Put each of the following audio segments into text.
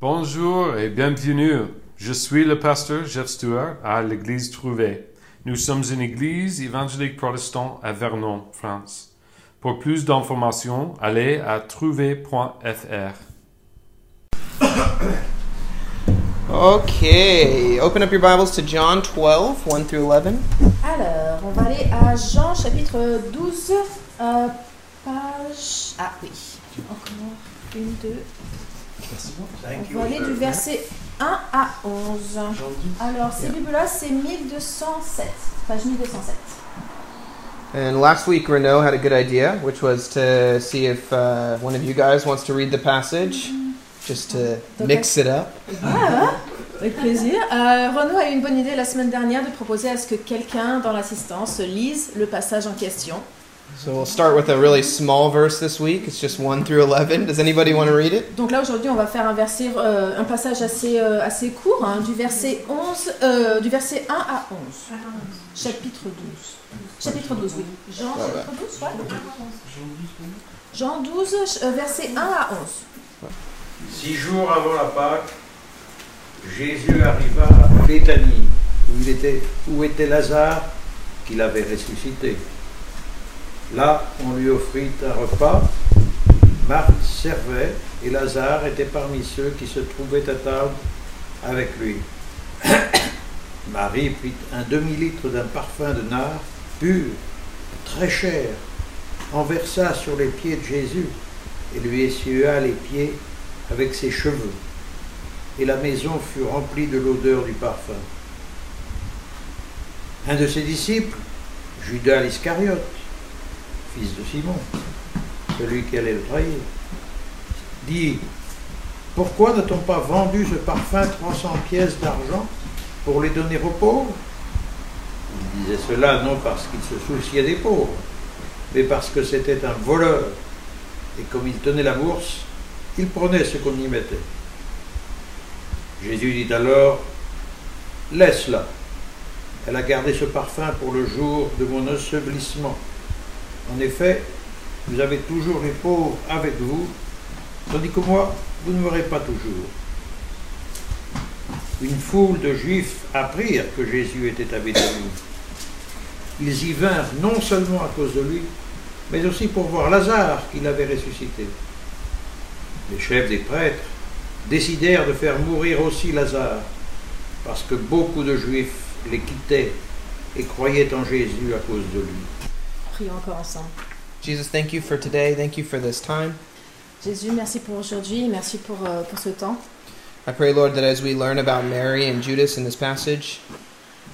Bonjour et bienvenue. Je suis le pasteur Jeff Stewart à l'église Trouvé. Nous sommes une église évangélique protestante à Vernon, France. Pour plus d'informations, allez à trouvé.fr. Okay, open up your Bibles to John 12, 1 through 11. Alors, on va aller à Jean chapitre 12, euh, page... Ah oui, encore une, deux. On va aller du verset 1 à 11. Alors, ces Bibles-là, c'est 1207, page 1207. And last week, Renault had a good idea, which was to see if uh, one of you guys wants to read the passage, just to mix it up. Ah, avec plaisir. Euh, Renaud a eu une bonne idée la semaine dernière de proposer à ce que quelqu'un dans l'assistance lise le passage en question. So we'll start with a really small verse this week. It's just 1 through 11. Does anybody want to read it? Donc là aujourd'hui on va faire un verset, euh, un passage assez euh, assez court, hein, du verset 11, euh, du verset 1 à 11, chapitre 12, chapitre 12 oui. Jean chapitre 12, ouais. Jean 12, euh, verset 1 à 11. Six jours avant la Pâque, Jésus arriva à Béthanie, où, il était, où était Lazare, qu'il avait ressuscité. Là, on lui offrit un repas. Marthe servait et Lazare était parmi ceux qui se trouvaient à table avec lui. Marie prit un demi-litre d'un parfum de nard pur, très cher, en versa sur les pieds de Jésus et lui essuya les pieds avec ses cheveux. Et la maison fut remplie de l'odeur du parfum. Un de ses disciples, Judas l'Iscariote, fils de Simon, celui qui allait le trahir, dit Pourquoi n'a-t-on pas vendu ce parfum 300 pièces d'argent pour les donner aux pauvres? Il disait cela non parce qu'il se souciait des pauvres, mais parce que c'était un voleur. Et comme il tenait la bourse, il prenait ce qu'on y mettait. Jésus dit alors Laisse-la. Elle a gardé ce parfum pour le jour de mon ensevelissement. En effet, vous avez toujours les pauvres avec vous, tandis que moi, vous ne m'aurez pas toujours. Une foule de juifs apprirent que Jésus était à Béthanie. Ils y vinrent non seulement à cause de lui, mais aussi pour voir Lazare qu'il avait ressuscité. Les chefs des prêtres décidèrent de faire mourir aussi Lazare, parce que beaucoup de juifs les quittaient et croyaient en Jésus à cause de lui. Prions encore ensemble. Jesus, thank you for today. Thank you for this time. Jésus, merci pour aujourd'hui, merci pour, euh, pour ce temps. I pray, Lord, that as we learn about Mary and Judas in this passage,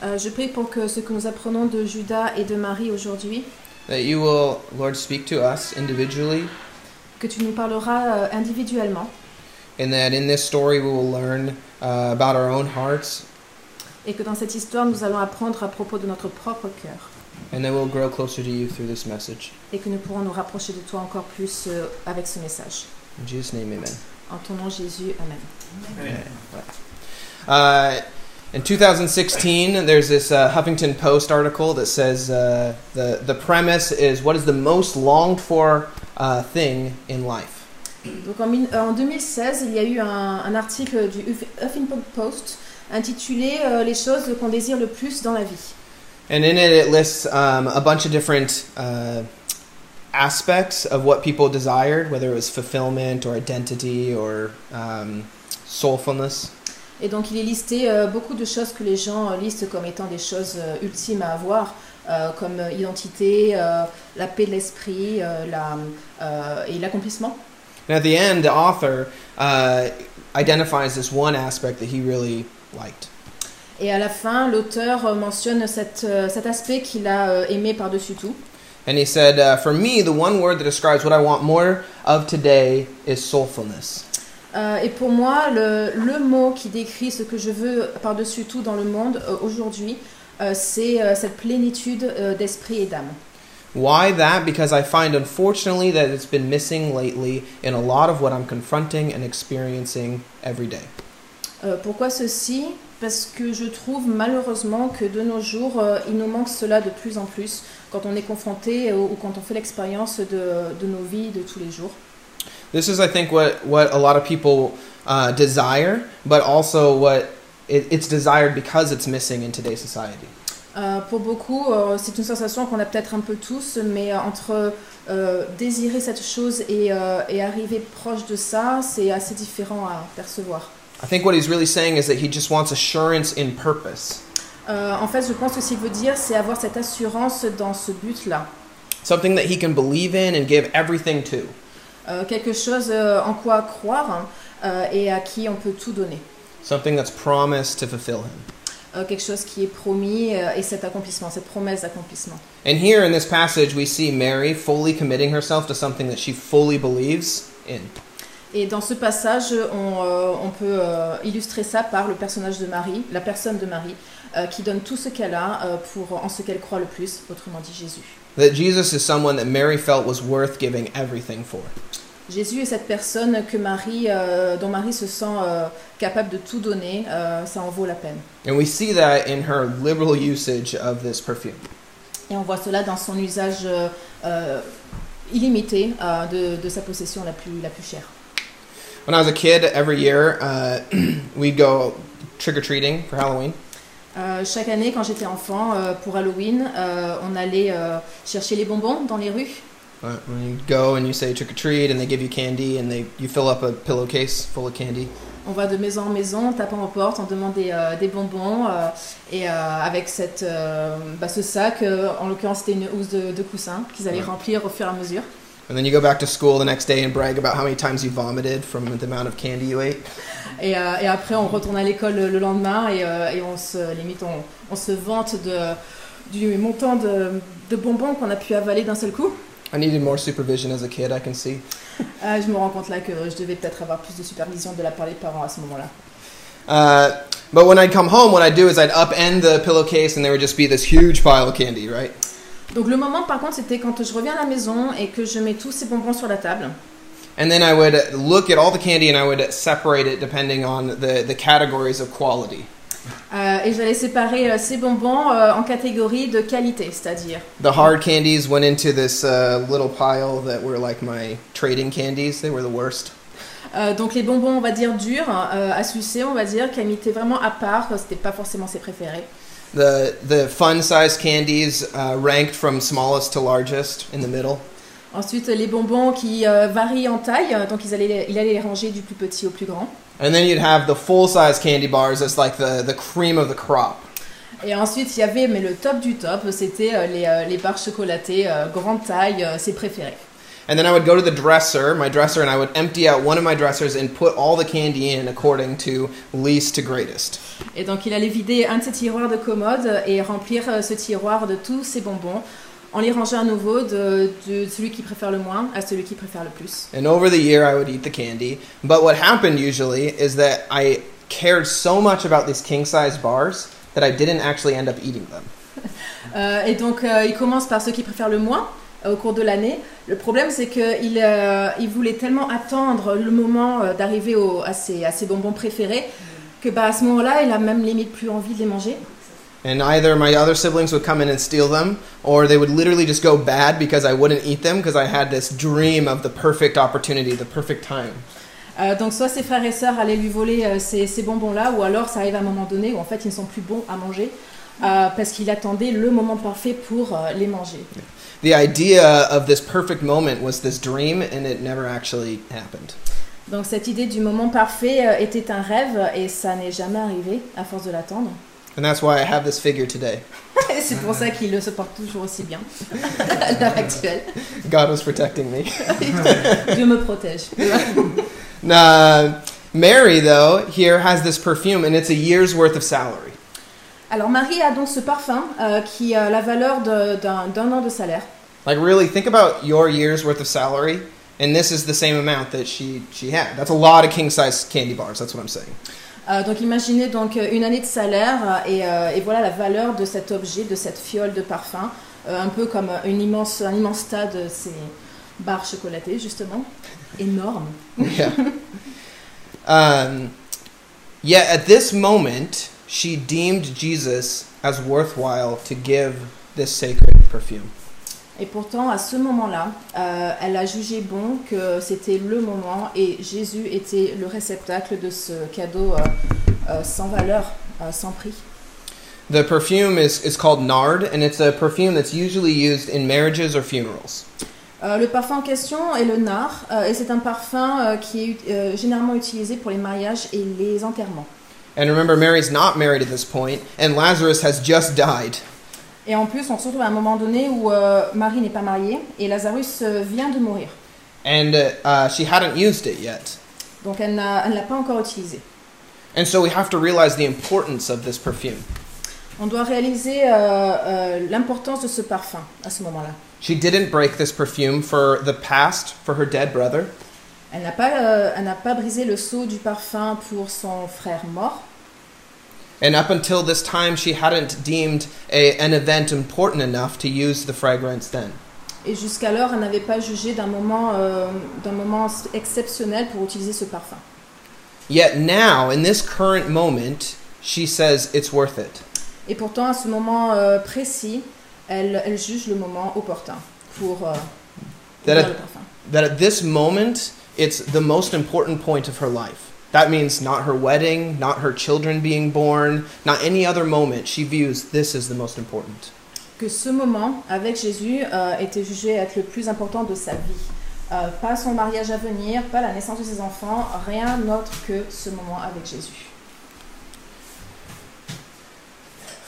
Euh, je prie pour que ce que nous apprenons de Judas et de Marie aujourd'hui, that you will, Lord, speak to us individually, que tu nous parleras euh, individuellement and that in this story we will learn uh, about our own hearts, et que dans cette histoire nous allons apprendre à propos de notre propre cœur and that we'll grow closer to you through this message. et que nous pourrons nous rapprocher de toi encore plus euh, avec ce message. In Jesus' name, amen. En ton nom Jésus, Amen. Uh, in 2016, there's this uh, Huffington Post article that says uh, the the premise is what is the most longed for uh, thing in life. Donc en, euh, en 2016, il y a eu un, un article du Huff- Huffington Post intitulé euh, Les choses qu'on désire le plus dans la vie. And in it, it lists um, a bunch of different uh, aspects of what people desired, whether it was fulfillment or identity or um, soulfulness. Et donc il est listé euh, beaucoup de choses que les gens euh, listent comme étant des choses euh, ultimes à avoir, euh, comme euh, identité, euh, la paix de l'esprit la, euh, et l'accomplissement. And at the end, the author uh, identifies this one aspect that he really liked. Et à la fin, l'auteur mentionne cette, euh, cet aspect qu'il a euh, aimé par-dessus tout. And he said, uh, For me, the one word that describes what I want more of today is soulfulness. Euh, et pour moi, le, le mot qui décrit ce que je veux par-dessus tout dans le monde euh, aujourd'hui, euh, c'est cette plénitude d'esprit et d'âme. Why that? Because I find, unfortunately, that it's been missing lately in a lot of what I'm confronting and experiencing every day. Pourquoi ceci? Parce que je trouve malheureusement que de nos jours, euh, il nous manque cela de plus en plus quand on est confronté ou quand on fait l'expérience de, de nos vies de tous les jours. This is, I think, what, what a lot of people uh, desire, but also what it, it's desired because it's missing in today's society. Euh, pour beaucoup, euh, c'est une sensation qu'on a peut-être un peu tous, mais euh, entre désirer cette chose et, et arriver proche de ça, c'est assez différent à percevoir. I think what he's really saying is that he just wants assurance in purpose, Euh, en fait, je pense que ce qu'il veut dire, c'est avoir cette assurance dans ce but-là. something that he can believe in and give everything to. Euh, quelque chose euh, en quoi croire hein, euh, et à qui on peut tout donner. something that's promised to fulfill him. Euh, quelque chose qui est promis euh, et cet accomplissement, cette promesse d'accomplissement. And here in this passage, we see Mary fully committing herself to something that she fully believes in. Et dans ce passage, on, euh, on peut euh, illustrer ça par le personnage de Marie, la personne de Marie, euh, qui donne tout ce qu'elle a pour, en ce qu'elle croit le plus, autrement dit Jésus. That Jesus is someone that Mary felt was worth giving everything for. Jésus est cette personne que Marie, dont Marie se sent capable de tout donner, ça en vaut la peine. And we see that in her liberal usage of this perfume. Et on voit cela dans son usage illimité de, de sa possession la plus, la plus chère. When I was a kid, every year uh, we'd go trick or treating for Halloween. Euh, chaque année, quand j'étais enfant, euh, pour Halloween, euh, on allait euh, chercher les bonbons dans les rues. Uh, when you go and you say trick or treat, and they give you candy, and they you fill up a pillowcase full of candy. On va de maison en maison, tapant aux portes, on demande des, euh, des bonbons. euh, et avec cette, bah, ce sac, en l'occurrence c'était une housse de, de coussins qu'ils allaient Ouais. remplir au fur et à mesure. And then you go back to school the next day and brag about how many times you vomited from the amount of candy you ate. Et, euh, et après, on retourne à l'école le, le lendemain et, euh, et on se limite, on, on se vante de, du montant de, de bonbons qu'on a pu avaler d'un seul coup. I needed more supervision as a kid, I can see. Euh, je me rends compte là que je devais peut-être avoir plus de supervision de la part des parents à ce moment-là. Uh, but when I'd come home, what I'd do is I'd upend the pillowcase and there would just be this huge pile of candy, right? Donc le moment par contre, c'était quand je reviens à la maison et que je mets tous ces bonbons sur la table. And then I would look at all the candy and I would separate it depending on the, the categories of quality. Euh, et j'allais séparer euh, ces bonbons euh, en catégories de qualité, c'est-à-dire The hard candies went into this uh, little pile that were like my trading candies. They were the worst. euh, donc les bonbons, on va dire durs, à sucer, on va dire, qu'elle mettait vraiment à part, c'était pas forcément ses préférés. The, the fun size candies uh, ranked from smallest to largest in the middle. Ensuite, les bonbons qui euh, varient en taille, euh, donc ils allaient, il allait les ranger du plus petit au plus grand. And then you'd have the full size candy bars as like the, the cream of the crop. Et ensuite, il y avait, mais le top du top, c'était euh, les, euh, les barres chocolatées, grande taille, ses préférés. And then I would go to the dresser, my dresser, and I would empty out one of my dressers and put all the candy in according to least to greatest. Et donc, il allait vider un de ses tiroirs de commode et remplir euh, ce tiroir de tous ses bonbons, en les rangeant à nouveau de, de celui qui préfère le moins à celui qui préfère le plus. And over the year, I would eat the candy. But what happened usually is that I cared so much about these king size bars that I didn't actually end up eating them. Euh, et donc, euh, il commence par ceux qui préfèrent le moins au cours de l'année. Le problème, c'est qu'il euh, il voulait tellement attendre le moment euh, d'arriver à, ses, à ses bonbons préférés que bah, à ce moment-là, il a même limite plus envie de les manger. And either my other siblings would come in and steal them, or they would literally just go bad because I wouldn't eat them because I had this dream of the perfect opportunity, the perfect time. Euh, donc, soit ses frères et sœurs allaient lui voler euh, ces, ces bonbons-là, ou alors ça arrive à un moment donné où en fait ils ne sont plus bons à manger euh, parce qu'il attendait le moment parfait pour les manger. The idea of this perfect moment was this dream, and it never actually happened. Donc, cette idée du moment parfait euh, était un rêve et ça n'est jamais arrivé à force de l'attendre. And that's why I have this figure today. C'est pour ça qu'il se porte toujours aussi bien à l'heure actuelle. God was protecting me. Dieu me protège. Now, Mary, though, here has this perfume, and it's a year's worth of salary. Alors Marie a donc ce parfum euh, qui a la valeur d'un an de salaire. Like, really, think about your year's worth of salary, and this is the same amount that she, she had. That's a lot of king size candy bars, that's what I'm saying. Euh, donc imaginez donc euh, une année de salaire euh, et, euh, et voilà la valeur de cet objet, de cette fiole de parfum, euh, un peu comme une immense, un immense tas de ces barres chocolatées justement, énorme. yeah. Um, yet at this moment, she deemed Jesus as worthwhile to give this sacred perfume. Et pourtant, à ce moment-là, euh, elle a jugé bon que c'était le moment et Jésus était le réceptacle de ce cadeau euh, euh, sans valeur, euh, sans prix. The perfume is, is called nard, and it's a perfume that's usually used in marriages or funerals. Euh, le parfum en question est le nard euh, et c'est un parfum euh, qui est euh, généralement utilisé pour les mariages et les enterrements. And remember, Mary's not married at this point, and Lazarus has just died. Et en plus, on se retrouve à un moment donné où euh, Marie n'est pas mariée et Lazarus euh, vient de mourir. And uh, uh, she hadn't used it yet. Donc elle n'a- elle ne l'a pas encore utilisé. And so we have to realize the importance of this perfume. On doit réaliser euh, euh, l'importance de ce parfum à ce moment-là. She didn't break this perfume for the past, for her dead brother. Elle n'a pas, euh, elle n'a pas brisé le seau du parfum pour son frère mort. And up until this time, she hadn't deemed a, an event important enough to use the fragrance then. Et jusqu'alors, elle n'avait pas jugé d'un moment, euh, d'un moment exceptionnel pour utiliser ce parfum. Yet now, in this current moment, she says it's worth it. Et pourtant, à ce moment euh, précis, elle, elle juge le moment opportun pour euh, That at, le parfum. that at this moment, it's the most important point of her life. That means not her wedding, not her children being born, not any other moment. She views this as the most important. Que ce moment avec Jésus euh, était jugé être le plus important de sa vie. Euh, pas son mariage à venir, pas la naissance de ses enfants, rien d'autre que ce moment avec Jésus.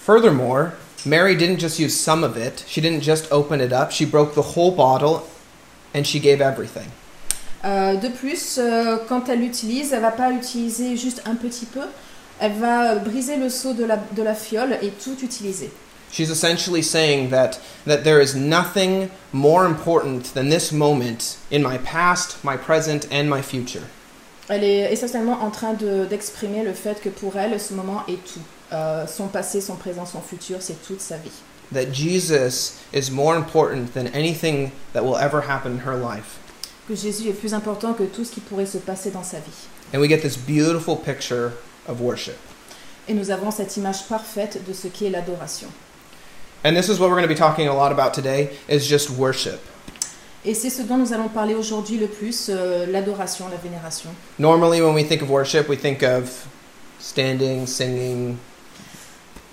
Furthermore, Mary didn't just use some of it, she didn't just open it up, she broke the whole bottle and she gave everything. Euh, de plus, euh, quand elle l'utilise, elle va pas utiliser juste un petit peu, elle va briser le seau de la, de la fiole et tout utiliser. She's essentially saying that, that there is nothing more important than this moment in my past, my present, and my future. Elle est essentiellement en train de- d'exprimer le fait que pour elle, ce moment est tout. Euh, son passé, son présent, son futur, c'est toute sa vie. That Jesus is more important than anything that will ever happen in her life. Que Jésus est plus important que tout ce qui pourrait se passer dans sa vie. And we get this beautiful picture of worship. Et nous avons cette image parfaite de ce qu'est l'adoration. And this is what we're going to be talking a lot about today is just worship. Et c'est ce dont nous allons parler aujourd'hui le plus, euh, l'adoration, la vénération. Normally when we think of worship, we think of standing, singing,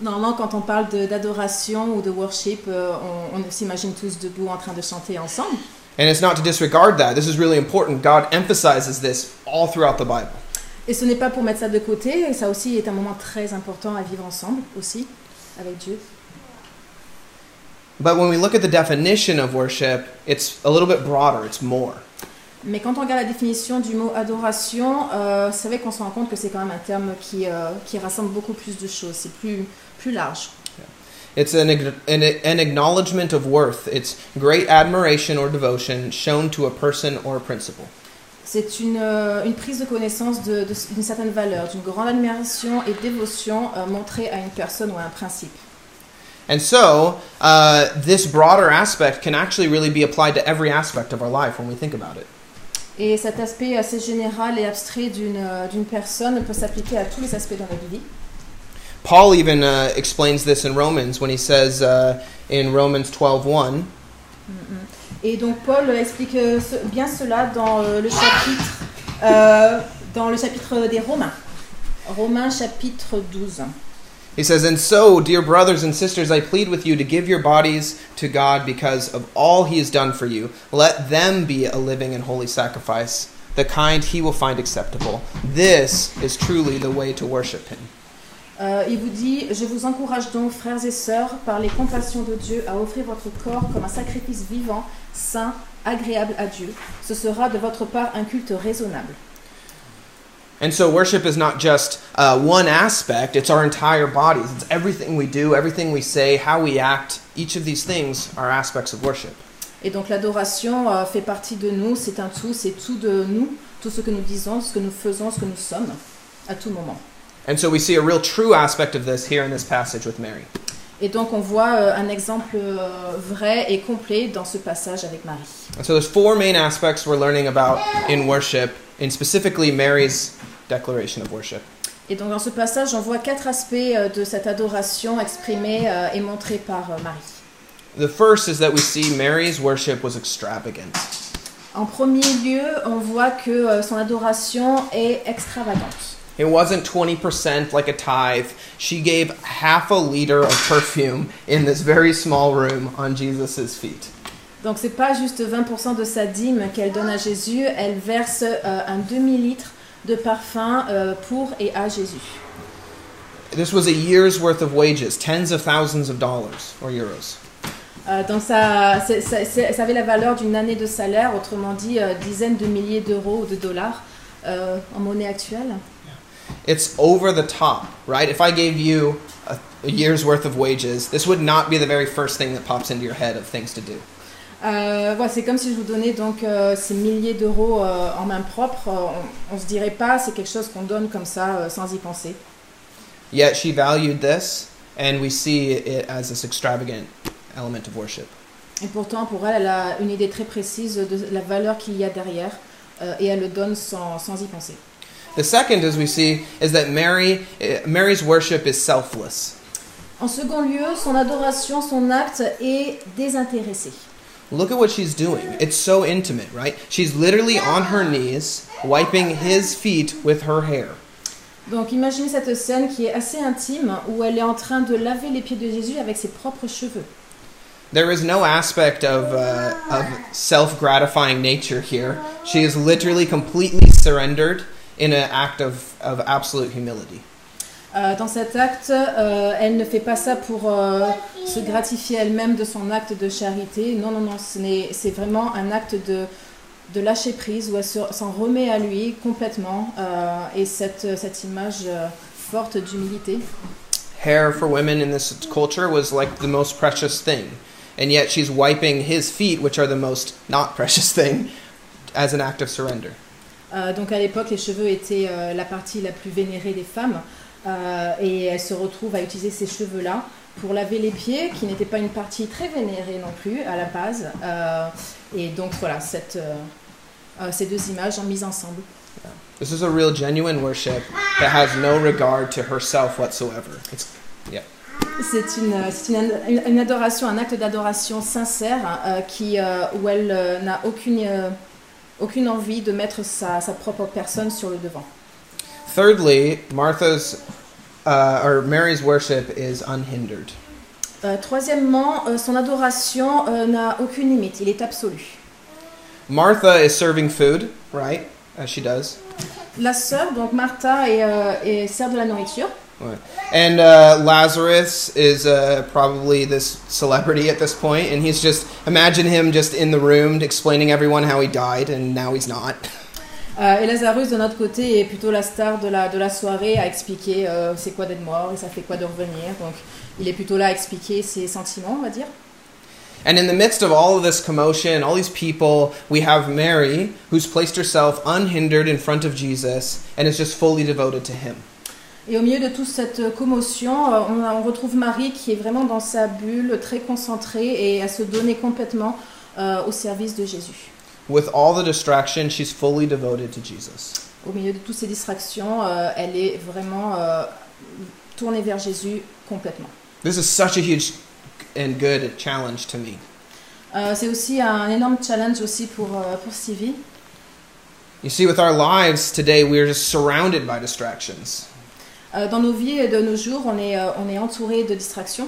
Normalement, quand on parle d'adoration ou de worship, euh, on, on s'imagine tous debout en train de chanter ensemble. And it's not to disregard that. This is really important. God emphasizes this all throughout the Bible. Et ce n'est pas pour mettre ça de côté, ça aussi est un moment très important à vivre ensemble aussi, avec Dieu. But when we look at the definition of worship, it's a little bit broader, it's more. Mais quand on regarde la définition du mot adoration, euh, c'est vrai qu'on se rend compte que c'est quand même un terme qui, euh, qui rassemble beaucoup plus de choses, c'est plus, plus large. It's an, an, an acknowledgement of worth. It's great admiration or devotion shown to a person or a principle. C'est une, euh, une prise de connaissance de- de- d'une certaine valeur, d'une grande admiration et dévotion euh, montrée à une personne ou à un principe. And so, uh, this broader aspect can actually really be applied to every aspect of our life when we think about it. Et cet aspect assez général et abstrait d'une euh, d'une personne peut s'appliquer à tous les aspects de notre vie. Paul even uh, explains this in Romans when he says uh, in Romans 12:1, Et donc Paul explique euh, bien cela dans euh, le chapitre euh, dans le chapitre des Romains. Romains chapitre 12. he says, "And so, dear brothers and sisters, I plead with you to give your bodies to God because of all he has done for you. Let them be a living and holy sacrifice, the kind he will find acceptable. This is truly the way to worship him." Euh, il vous dit, je vous encourage donc, frères et sœurs, par les compassions de Dieu, à offrir votre corps comme un sacrifice vivant, saint, agréable à Dieu. Ce sera de votre part un culte raisonnable. And so, worship is not just uh, one aspect, it's our entire bodies. It's everything we do, everything we say, how we act. Each of these things are aspects of worship. Et donc l'adoration euh, fait partie de nous, c'est un tout, c'est tout de nous, tout ce que nous disons, ce que nous faisons, ce que nous sommes, à tout moment. And so, we see a real true aspect of this here in this passage with Mary. Et donc on voit euh, un exemple euh, vrai et complet dans ce passage avec Marie. And so, there's four main aspects we're learning about in worship, and specifically Mary's declaration of worship. Et donc dans ce passage, on voit quatre aspects euh, de cette adoration exprimée et montrée par Marie. The first is that we see Mary's worship was extravagant. En premier lieu, on voit que son adoration est extravagante. It wasn't 20% like a tithe. She gave half a liter of perfume in this very small room on Jesus' feet. Donc c'est pas juste 20% de sa dîme qu'elle donne à Jésus, elle verse euh, un demi-litre de parfum euh, pour et à Jésus. This was a year's worth of wages, tens of thousands of dollars or euros. Euh, donc ça, c'est- c'est- ça avait la valeur d'une année de salaire, autrement dit euh, dizaines de milliers d'euros ou de dollars euh, en monnaie actuelle. It's over the top, right? If I gave you a, a year's worth of wages, this would not be the very first thing that pops into your head of things to do. Euh, voilà, c'est comme si je vous donnais donc euh, ces milliers d'euros euh, en main propre. Euh, on, on se dirait pas, c'est quelque chose qu'on donne comme ça euh, sans y penser. Yet she valued this, and we see it as this extravagant element of worship. Et pourtant, pour elle, elle a une idée très précise de la valeur qu'il y a derrière euh, et elle le donne sans, sans y penser. The second, as we see, is that Mary, eh, Mary's worship is selfless. En second lieu, son adoration, son acte est désintéressé. Look at what she's doing. It's so intimate, right? She's literally on her knees, wiping his feet with her hair. Donc imaginez cette scène qui est assez intime où elle est en train de laver les pieds de Jésus avec ses propres cheveux. There is no aspect of, uh, of self gratifying nature here. She is literally completely surrendered in an act of, of absolute humility. Euh, dans cet acte, euh, elle ne fait pas ça pour euh, se gratifier elle-même de son acte de charité. Non, non, non, ce n'est- c'est vraiment un acte de, de lâcher prise où elle se- s'en remet à lui complètement. euh, et cette, cette image euh, forte d'humilité. Hair for women in this culture was like the most precious thing. And yet she's wiping his feet, which are the most not precious thing, as an act of surrender. Euh, donc à l'époque, les cheveux étaient euh, la partie la plus vénérée des femmes. euh, et elle se retrouve à utiliser ces cheveux-là pour laver les pieds, qui n'était pas une partie très vénérée non plus à la base. Et donc voilà, cette, ces deux images en mise ensemble. This is a real genuine worship that has no regard to herself whatsoever. It's, C'est une, c'est une, une- une adoration, un acte d'adoration sincère qui, où elle n'a aucune, aucune envie de mettre sa, sa propre personne sur le devant. thirdly, Martha's uh, or Mary's worship is unhindered. Euh, troisièmement, euh, son adoration euh, n'a aucune limite, il est absolu. Martha is serving food, right? As she does. La sœur, donc Martha, est, euh, est- sert de la nourriture. And uh, Lazarus is uh, probably this celebrity at this point, and he's just imagine him just in the room explaining everyone how he died, and now he's not. Euh, et Lazarus, de notre côté, est plutôt la star de la, de la soirée à expliquer euh, c'est quoi d'être mort et ça fait quoi de revenir. Donc, il est plutôt là à expliquer ses sentiments, on va dire. And in the midst of all of this commotion, all these people, we have Mary, who's placed herself unhindered in front of Jesus and is just fully devoted to him. Et au milieu de toute cette commotion, euh, on, retrouve Marie qui est vraiment dans sa bulle, très concentrée et à se donner complètement euh, au service de Jésus. With all the distraction, she's fully devoted to Jesus. Au milieu de toutes ces distractions, euh, elle est vraiment euh, tournée vers Jésus complètement. This is such a huge and good challenge to me. C'est aussi un énorme challenge aussi pour, pour Sylvie. You see, with our lives today, we're just surrounded by distractions, dans nos vies de nos jours, on est, euh, on est entouré de distractions.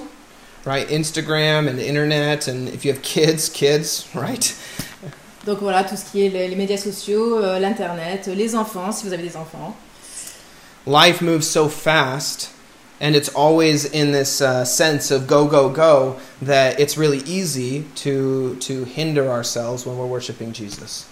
right? Instagram and the internet, and if you have kids, kids, right? Donc voilà, tout ce qui est les, les médias sociaux, euh, l'internet, les enfants, si vous avez des enfants. Life moves so fast, and it's always in this uh, sense of go, go, go that it's really easy to to hinder ourselves when we're worshiping Jesus.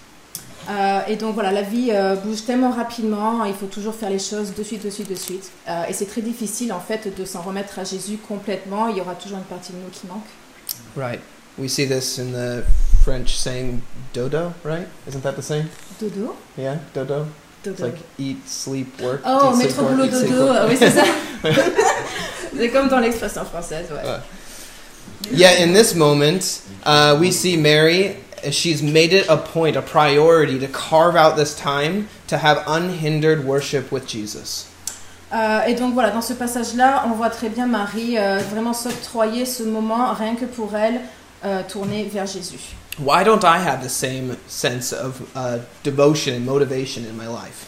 Euh, et donc voilà, la vie euh, bouge tellement rapidement, il faut toujours faire les choses de suite, de suite, de suite. Euh, et c'est très difficile en fait de s'en remettre à Jésus complètement, il y aura toujours une partie de nous qui manque. Right. We see this in the French saying dodo, right? Isn't that the same? Dodo? Yeah, dodo. It's Dodo. like eat, sleep, work. Oh, métro boulot dodo, euh, oui c'est ça. c'est comme dans l'expression française, ouais. Ouais. Yet in this moment, uh, we see Mary. She's made it a point, a priority, to carve out this time to have unhindered worship with Jesus. Euh, et donc voilà, dans ce passage-là, on voit très bien Marie euh, vraiment s'octroyer ce moment rien que pour elle, euh, tourner vers Jésus. Why don't I have the same sense of uh, devotion and motivation in my life?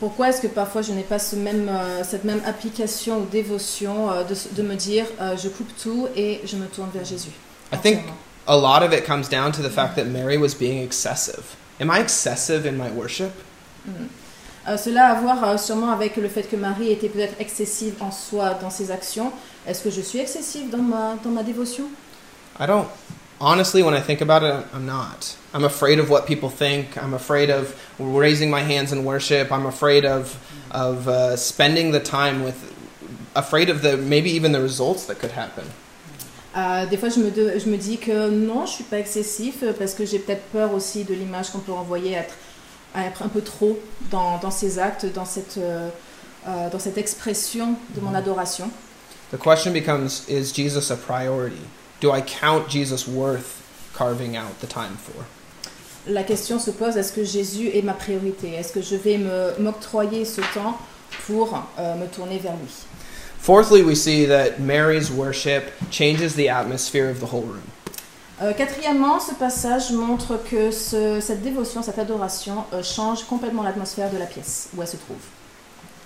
Pourquoi est-ce que parfois je n'ai pas ce même, euh, cette même application ou dévotion euh, de, de me dire je coupe tout et je me tourne vers Jésus? I think. A lot of it comes down to the fact that Mary was being excessive. Am I excessive in my worship? Euh, cela a à voir euh, sûrement avec le fait que Marie était peut-être excessive en soi dans ses actions. Est-ce que je suis excessive dans ma, dans ma dévotion I don't. Honestly, when I think about it, I'm not. I'm afraid of what people think. I'm afraid of raising my hands in worship. I'm afraid of of uh, spending the time with. Afraid of the maybe even the results that could happen. Euh, Des fois, je me, de- je me dis que non, je suis pas excessif euh, parce que j'ai peut-être peur aussi de l'image qu'on peut renvoyer à être, un peu trop dans, dans ces actes, dans cette, euh, dans cette expression de mon adoration. The question becomes: Is Jesus a priority? Do I count Jesus worth carving out the time for? La question se pose est-ce que Jésus est ma priorité? Est-ce que je vais m'octroyer ce temps pour euh, me tourner vers lui? Fourthly, we see that Mary's worship changes the atmosphere of the whole room. Euh, quatrièmement, ce passage montre que ce- cette dévotion, cette adoration euh, change complètement l'atmosphère de la pièce où elle se trouve.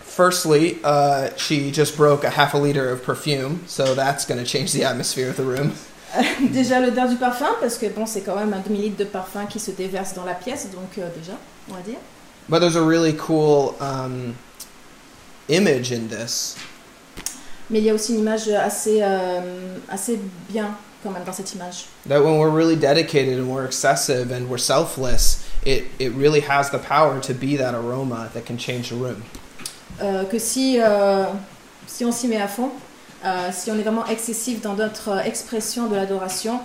Firstly, uh, she just broke a half a liter of perfume, so that's going to change the atmosphere of the room. déjà l'odeur du parfum, parce que bon, c'est quand même un demi-litre de parfum qui se déverse dans la pièce, donc euh, déjà, on va dire. But there's a really cool um, image in this. Mais il y a aussi une image assez, euh, assez bien quand même dans cette image. That when we're really dedicated and we're excessive and we're selfless, it, it really has the power to be that aroma that can change the room. Euh, que si, euh, si on s'y met à fond, euh, si on est vraiment excessif dans notre expression de l'adoration,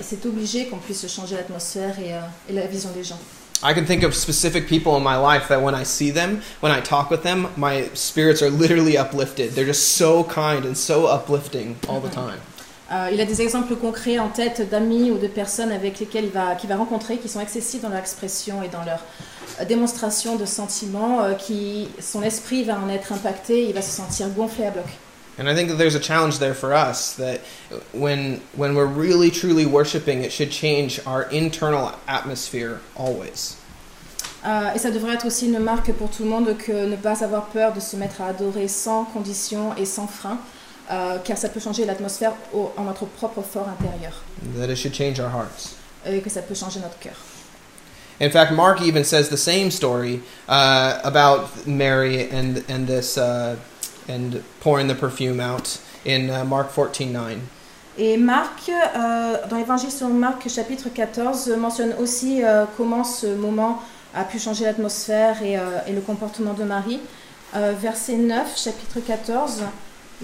c'est obligé qu'on puisse changer l'atmosphère et, et la vision des gens. I can think of specific people in my life that when I see them, when I talk with them, my spirits are literally uplifted. They're just so kind and so uplifting all the time. Euh, il a des exemples concrets en tête d'amis ou de personnes avec lesquelles il va, qu'il va rencontrer qui sont excessifs dans leur expression et dans leur euh, démonstration de sentiments, euh, qui son esprit va en être impacté, il va se sentir gonflé à bloc. And I think that there's a challenge there for us that when when we're really truly worshiping, it should change our internal atmosphere always. Euh, et ça devrait être aussi une marque pour tout le monde que ne pas avoir peur de se mettre à adorer sans condition et sans frein, euh, car ça peut changer l'atmosphère en notre propre fort intérieur That it should change our hearts. et que ça peut changer notre cœur. In fact, Mark even says the same story uh, about Mary and and this uh, and pouring the perfume out in uh, Mark 14:9. Et Marc, euh, dans l'évangile selon Marc chapitre 14, euh, mentionne aussi euh, comment ce moment a pu changer l'atmosphère et, euh, le comportement de Marie. Verset 9, chapitre 14,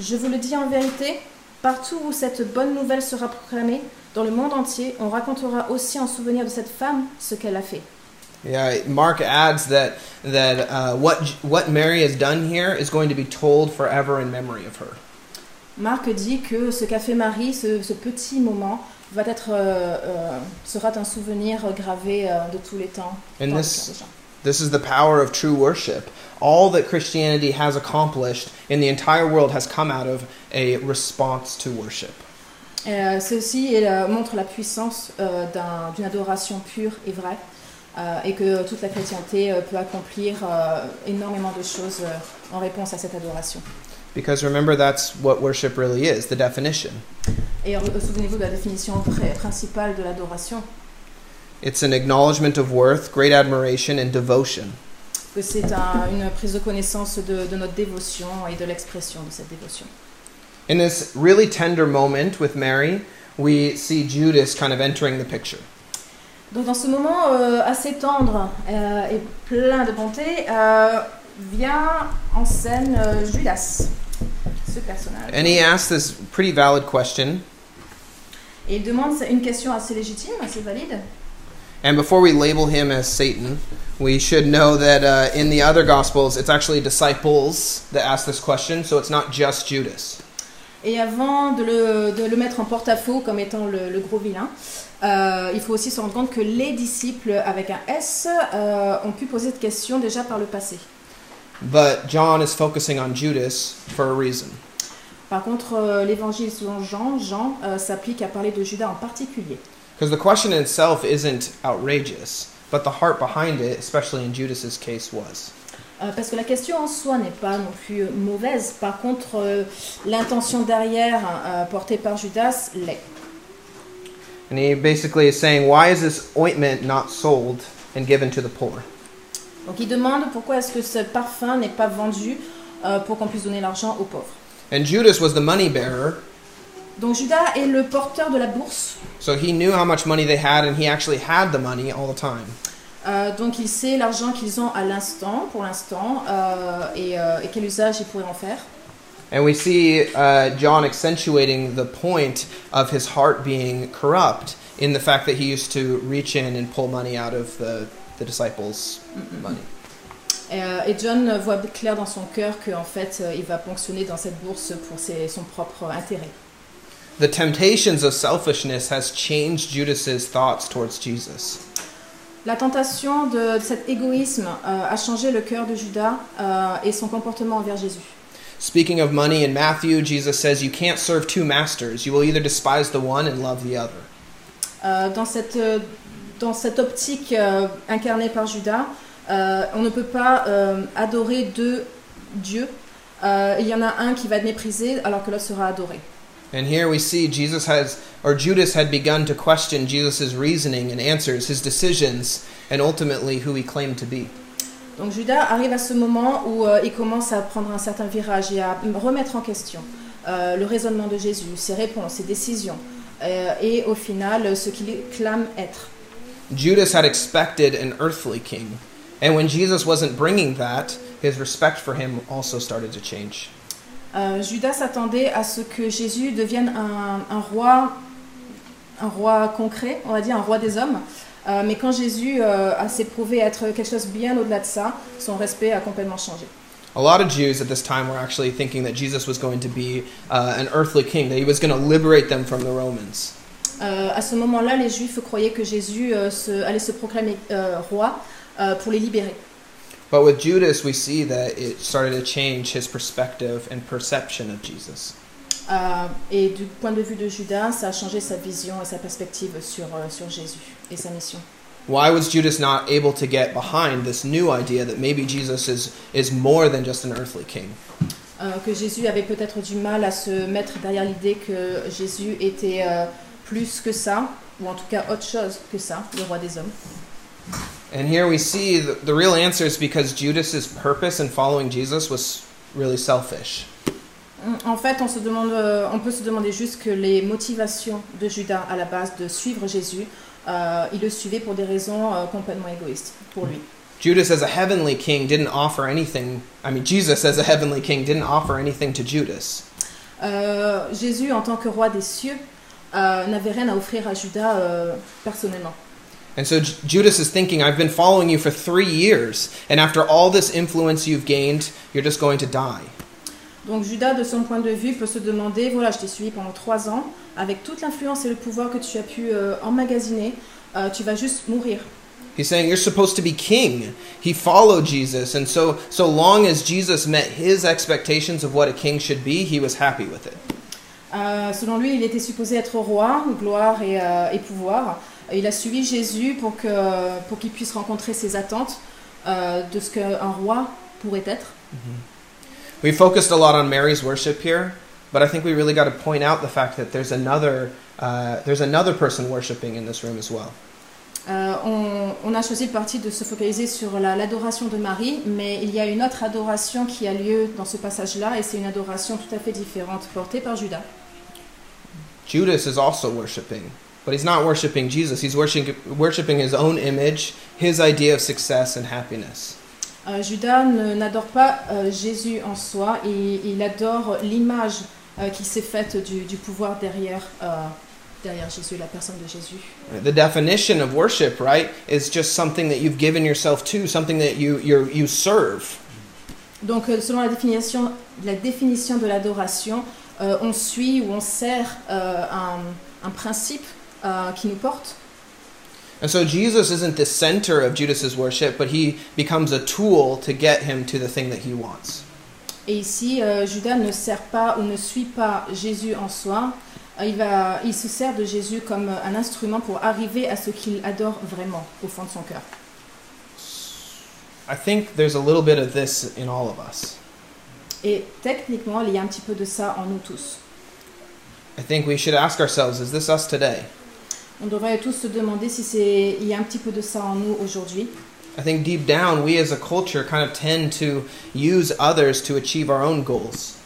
Je vous le dis en vérité, partout où cette bonne nouvelle sera proclamée, dans le monde entier, on racontera aussi en souvenir de cette femme ce qu'elle a fait. Yeah, Mark adds that that uh, what what Mary has done here is going to be told forever in memory of her. Marc dit que ce qu'a fait Marie, ce, ce petit moment, va être, euh, euh, sera un souvenir gravé euh, de tous les temps. And this- cœur des gens. This is the power of true worship. All that Christianity has accomplished in the entire world has come out of a response to worship. Euh, ceci euh, montre la puissance euh, d'un- d'une adoration pure et vraie, et que toute la chrétienté euh, peut accomplir euh, énormément de choses euh, en réponse à cette adoration. Because remember, that's what worship really is the definition. Et euh, souvenez-vous de la définition pr- principale de l'adoration, It's an acknowledgement of worth, great admiration, and devotion. que c'est un- une prise de connaissance de, de notre dévotion et de l'expression de cette dévotion. In this really tender moment with Mary, we see Judas kind of entering the picture. Donc dans ce moment euh, assez tendre euh, et plein de bonté, euh, vient en scène Judas, ce personnage. And he asks this pretty valid question. Et il demande une question assez légitime, assez valide. And before we label him as Satan, we should know that uh, in the other Gospels, it's actually disciples that ask this question, so it's not just Judas. Et avant de le, de le mettre en porte-à-faux comme étant le, le gros vilain, euh, il faut aussi se rendre compte que les disciples avec un S euh, ont pu poser cette question déjà par le passé. But John is focusing on Judas for a reason. Par contre, euh, l'évangile selon Jean, Jean euh, s'applique à parler de Judas en particulier. Because the question in itself isn't outrageous, but the heart behind it, especially in Judas's case, was. Parce que la question en soi n'est pas non plus mauvaise. Par contre, l'intention derrière portée par Judas l'est. And he basically is saying, Why is this ointment not sold and given to the poor? Donc il demande pourquoi est-ce que ce parfum n'est pas vendu euh, pour qu'on puisse donner l'argent aux pauvres. And Judas was the money bearer, Donc Judas est le porteur de la bourse. so he knew how much money they had, and he actually had the money all the time. Euh, donc il sait l'argent qu'ils ont à l'instant, pour l'instant, euh, et, euh, et quel usage ils pourraient en faire. And we see uh, John accentuating the point of his heart being corrupt in the fact that he used to reach in and pull money out of the, the disciples' money. Et, euh, et John voit clair dans son cœur qu'en fait euh, il va ponctionner dans cette bourse pour ses- son propre intérêt. The temptations of selfishness has changed Judas's thoughts towards Jesus. La tentation de, de cet égoïsme euh, a changé le cœur de Judas euh, et son comportement envers Jésus. Speaking of money in Matthew, Jesus says, You can't serve two masters. You will either despise the one and love the other. Euh, dans, cette, euh, dans cette optique euh, incarnée par Judas, euh, on ne peut pas euh, adorer deux dieux. Euh, il y en a un qui va être méprisé alors que l'autre sera adoré. And here we see Jesus has, or Judas had begun to question Jesus' reasoning and answers, his decisions, and ultimately who he claimed to be. Donc Judas arrive à ce moment où euh, il commence à prendre un certain virage et à remettre en question euh, le raisonnement de Jésus, ses réponses, ses décisions, euh, et au final ce qu'il clame être. Judas had expected an earthly king, and when Jesus wasn't bringing that, his respect for him also started to change. Judas s'attendait à ce que Jésus devienne un, un roi, un roi concret, on va dire un roi des hommes. Euh, mais quand Jésus euh, a s'est prouvé être quelque chose bien au-delà de ça, son respect a complètement changé. A lot of Jews at this time were actually thinking that Jesus was going to be uh, an earthly king, that he was going to liberate them from the Romans. Euh, à ce moment-là, les Juifs croyaient que Jésus euh, se- allait se proclamer euh, roi euh, pour les libérer. But with Judas, we see that it started to change his perspective and perception of Jesus. Et du point de vue de Judas, ça a changé sa vision et sa perspective sur, sur Jésus et sa mission. Why was Judas not able to get behind this new idea that maybe Jesus is, is more than just an earthly king? Euh, que Jésus avait peut-être du mal à se mettre derrière l'idée que Jésus était euh, plus que ça, ou en tout cas autre chose que ça, le roi des hommes. And here we see the, the real answer is because Judas's purpose in following Jesus was really selfish. En fait, on, se demande, euh, on peut se demander juste que les motivations de Judas à la base de suivre Jésus, euh, il le suivait pour des raisons euh, complètement égoïstes pour lui. Judas, as a heavenly king, didn't offer anything. I mean, Jesus, as a heavenly king, didn't offer anything to Judas. Euh, Jésus, en tant que roi des cieux, euh, n'avait rien à offrir à Judas euh, personnellement. And so J- Judas is thinking, I've been following you for three years, and after all this influence you've gained, you're just going to die. Donc Judas, de son point de vue, peut se demander, voilà, je t'ai suivi pendant trois ans, avec toute l'influence et le pouvoir que tu as pu euh, emmagasiner, euh, tu vas juste mourir. He's saying you're supposed to be king. He followed Jesus, and so so long as Jesus met his expectations of what a king should be, he was happy with it. Euh, selon lui, il était supposé être roi, gloire et, euh, et pouvoir. Il a suivi Jésus pour que pour qu'il puisse rencontrer ses attentes euh, de ce qu'un roi pourrait être. We focused a lot on Mary's worship here, but I think we really got to point out the fact that there's another uh, there's another person worshiping in this room as well. Euh, on, on a choisi le parti de se focaliser sur la- l'adoration de Marie, mais il y a une autre adoration qui a lieu dans ce passage-là, et c'est une adoration tout à fait différente, portée par Judas. Judas is also worshiping, but he's not worshiping Jesus. He's worshiping worshiping his own image, his idea of success and happiness. Euh, Judas n'adore pas euh, Jésus en soi, il, il adore l'image euh, qui s'est faite du, du pouvoir derrière, derrière Jésus, la personne de Jésus. The definition of worship, right, is just something that you've given yourself to, something that you you you serve. Donc, selon la définition, la définition de l'adoration, on suit ou on sert un, un principe qui nous porte. And so Jesus isn't the center of Judas's worship, but he becomes a tool to get him to the thing that he wants. Et ici, euh, Judas ne sert pas ou ne suit pas Jésus en soi. Euh, Il, va, il se sert de Jésus comme euh, un instrument pour arriver à ce qu'il adore vraiment au fond de son cœur. I think there's a little bit of this in all of us. Et techniquement, il y a un petit peu de ça en nous tous. I think we should ask ourselves, is this us today? On devrait tous se demander si c'est il y a un petit peu de ça en nous aujourd'hui. I think deep down, we as a culture kind of tend to use others to achieve our own goals.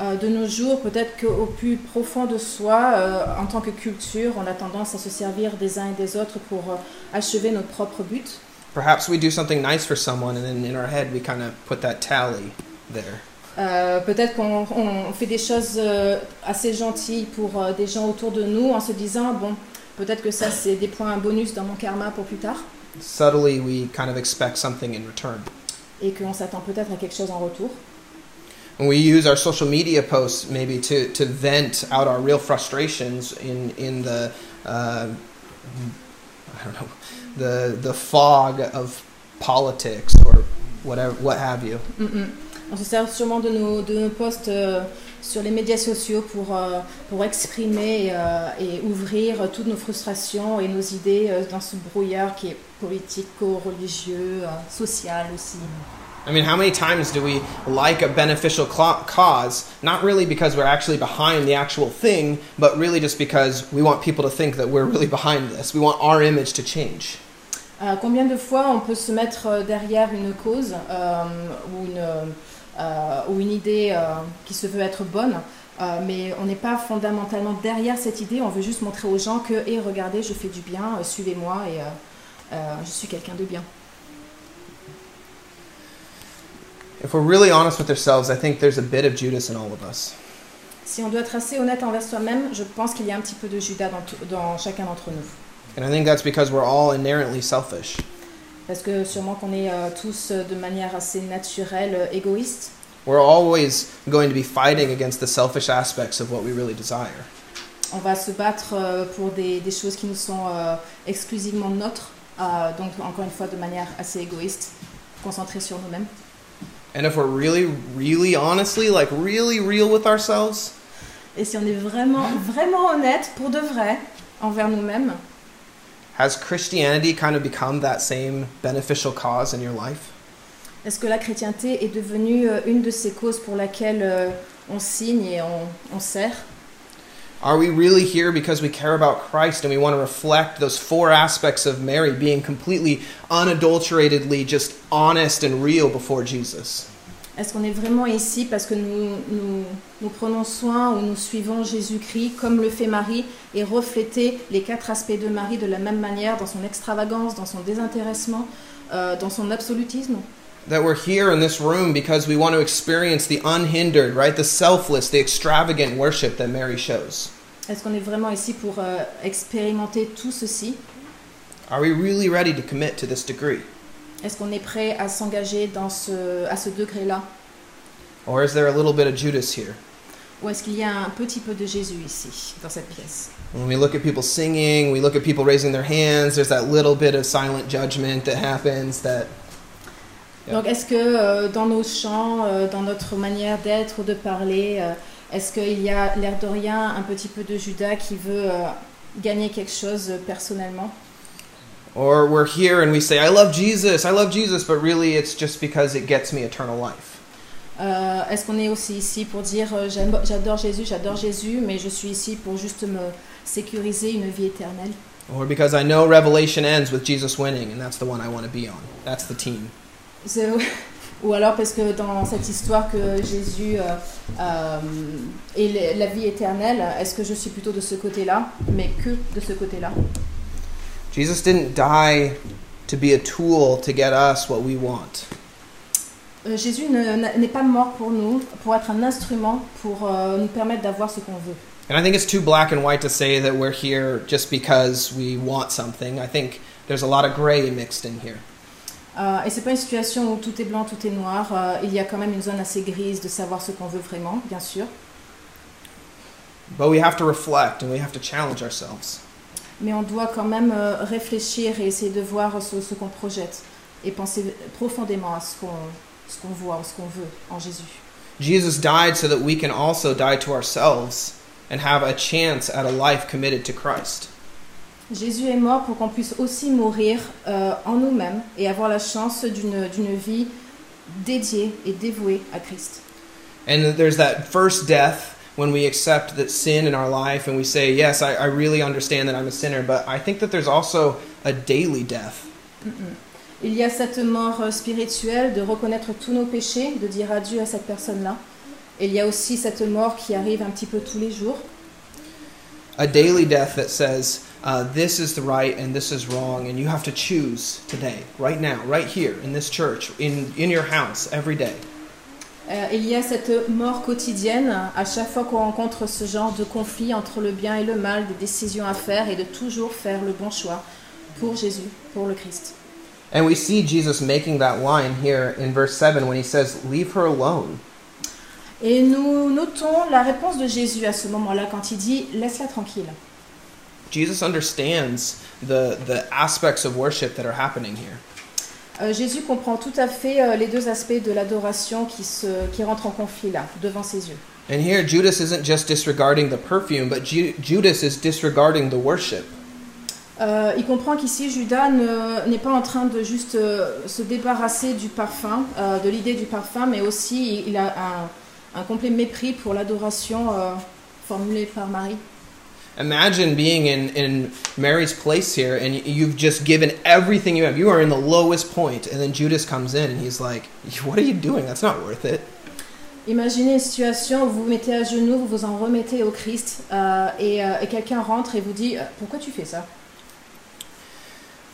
Euh, de nos jours, peut-être qu'au plus profond de soi, euh, en tant que culture, on a tendance à se servir des uns et des autres pour euh, achever notre propre but. Perhaps we do something nice for someone, and then in our head, we kind of put that tally there. Euh, peut-être qu'on on fait des choses euh, assez gentilles pour euh, des gens autour de nous en se disant, bon, peut-être que ça c'est des points bonus dans mon karma pour plus tard, Subtly, we kind of expect something in return. et qu'on s'attend peut-être à quelque chose en retour. And we use our social media posts maybe to, to vent out our real frustrations in, in the, uh, I don't know, the, the fog of politics or whatever, what have you. Mm, mm. On se sert sûrement de nos, de nos posts euh, sur les médias sociaux pour, euh, pour exprimer euh, et ouvrir toutes nos frustrations et nos idées euh, dans ce brouillard qui est politico-religieux, social aussi. I mean, how many times do we like a beneficial cause, not really because we're actually behind the actual thing, but really just because we want people to think that we're really behind this? We want our image to change. Euh, combien de fois on peut se mettre derrière une cause euh, ou, une, ou une idée euh, qui se veut être bonne, euh, mais on n'est pas fondamentalement derrière cette idée, on veut juste montrer aux gens que, et regardez, je fais du bien, euh, suivez-moi et euh, euh, je suis quelqu'un de bien. If we're really honest with ourselves, I think there's a bit of Judas in all of us. Si on doit être assez honnête envers soi-même, je pense qu'il y a un petit peu de Judas dans chacun d'entre nous. And I think that's because we're all inherently selfish. Parce que sûrement qu'on est euh, tous euh, de manière assez naturelle euh, égoïstes. We're always going to be fighting against the selfish aspects of what we really desire. On va se battre euh, pour des, des choses qui nous sont euh, exclusivement nôtres, euh, donc encore une fois de manière assez égoïste, concentrée sur nous-mêmes. And if we're really, really honestly, like really real with ourselves, Et si on est vraiment, vraiment honnête pour de vrai envers nous-mêmes, has Christianity kind of become that same beneficial cause in your life? est-ce que la chrétienté est devenue euh, une de ces causes pour laquelle euh, on signe et on, on sert Are we really here because we care about Christ and we want to reflect those four aspects of Mary being completely unadulteratedly just honest and real before Jesus? Est-ce qu'on est vraiment ici parce que nous, nous, nous prenons soin ou nous suivons Jésus-Christ comme le fait Marie et refléter les quatre aspects de Marie de la même manière dans son extravagance, dans son désintéressement, euh, dans son absolutisme? That we're here in this room because we want to experience the unhindered, right? The selfless, the extravagant worship that Mary shows. Est-ce qu'on est vraiment ici pour euh, expérimenter tout ceci? Are we really ready to commit to this degree? Est-ce qu'on est prêt à s'engager dans ce, à ce degré-là? Or is there a little bit of Judas here? Ou est-ce qu'il y a un petit peu de Jésus ici, dans cette pièce? When we look at people singing, we look at people raising their hands, there's that little bit of silent judgment that happens that Yeah. Donc est-ce que euh, dans nos chants, euh, dans notre manière d'être ou de parler, euh, est-ce qu'il y a l'air de rien un petit peu de Judas qui veut euh, gagner quelque chose euh, personnellement? Or we're here and we say, I love Jesus, I love Jesus, but really it's just because it gets me eternal life. Euh, Est-ce qu'on est aussi ici pour dire euh, j'adore Jésus, j'adore Jésus, mais je suis ici pour juste me sécuriser une vie éternelle? Or because I know Revelation ends with Jesus winning, and that's the one I want to be on. That's the team. Ou alors parce que dans cette histoire que Jésus euh, euh, et la vie éternelle, est-ce que je suis plutôt de ce côté-là, mais que de ce côté-là? Jesus didn't die to be a tool to get us what we want. Euh, Jésus n'est pas mort pour nous, pour être un instrument pour euh, nous permettre d'avoir ce qu'on veut. And I think it's too black and white to say that we're here just because we want something. I think there's a lot of gray mixed in here. Euh, et c'est pas une situation où tout est blanc, tout est noir. Euh, il y a quand même une zone assez grise de savoir ce qu'on veut vraiment, bien sûr. But we have to reflect and we have to challenge ourselves. Mais on doit quand même euh, réfléchir et essayer de voir ce, ce qu'on projette et penser profondément à ce qu'on ce qu'on voit, ce qu'on veut en Jésus. Jesus died so that we can also die to ourselves and have a chance at a life committed to Christ. Jésus est mort pour qu'on puisse aussi mourir euh, en nous-mêmes et avoir la chance d'une d'une vie dédiée et dévouée à Christ. And there's that first death when we accept that sin in our life and we say, Yes, I, I really understand that I'm a sinner, but I think that there's also a daily death. Il y a cette mort euh, spirituelle de reconnaître tous nos péchés, de dire adieu à cette personne-là. Et il y a aussi cette mort qui arrive un petit peu tous les jours. A daily death that says, uh, This is the right and this is wrong, and you have to choose today, right now, right here, in this church, in, in your house, every day. Euh, il y a cette mort quotidienne à chaque fois qu'on rencontre ce genre de conflit entre le bien et le mal, des décisions à faire et de toujours faire le bon choix pour Jésus, pour le Christ. And we see Jesus making that line here in verse 7 when he says, Leave her alone. Et nous notons la réponse de Jésus à ce moment-là quand il dit laisse-la tranquille. Jesus understands the, the aspects of worship that are happening here. Euh, Jésus comprend tout à fait euh, les deux aspects de l'adoration qui, se, qui rentrent en conflit là, devant ses yeux. And here, Judas isn't just disregarding the perfume, but Ju- Judas is disregarding the worship. Euh, il comprend qu'ici Judas ne- n'est pas en train de juste euh, se débarrasser du parfum, euh, de l'idée du parfum, mais aussi il, a un, un complet mépris pour l'adoration formulée par Marie. Imagine being in, in Mary's place here and you've just given everything you have. You are in the lowest point, and then Judas comes in and he's like, What are you doing? That's not worth it. Imaginez une situation où vous vous mettez à genoux, vous vous en remettez au Christ, euh, et, euh, et quelqu'un rentre et vous dit euh, Pourquoi tu fais ça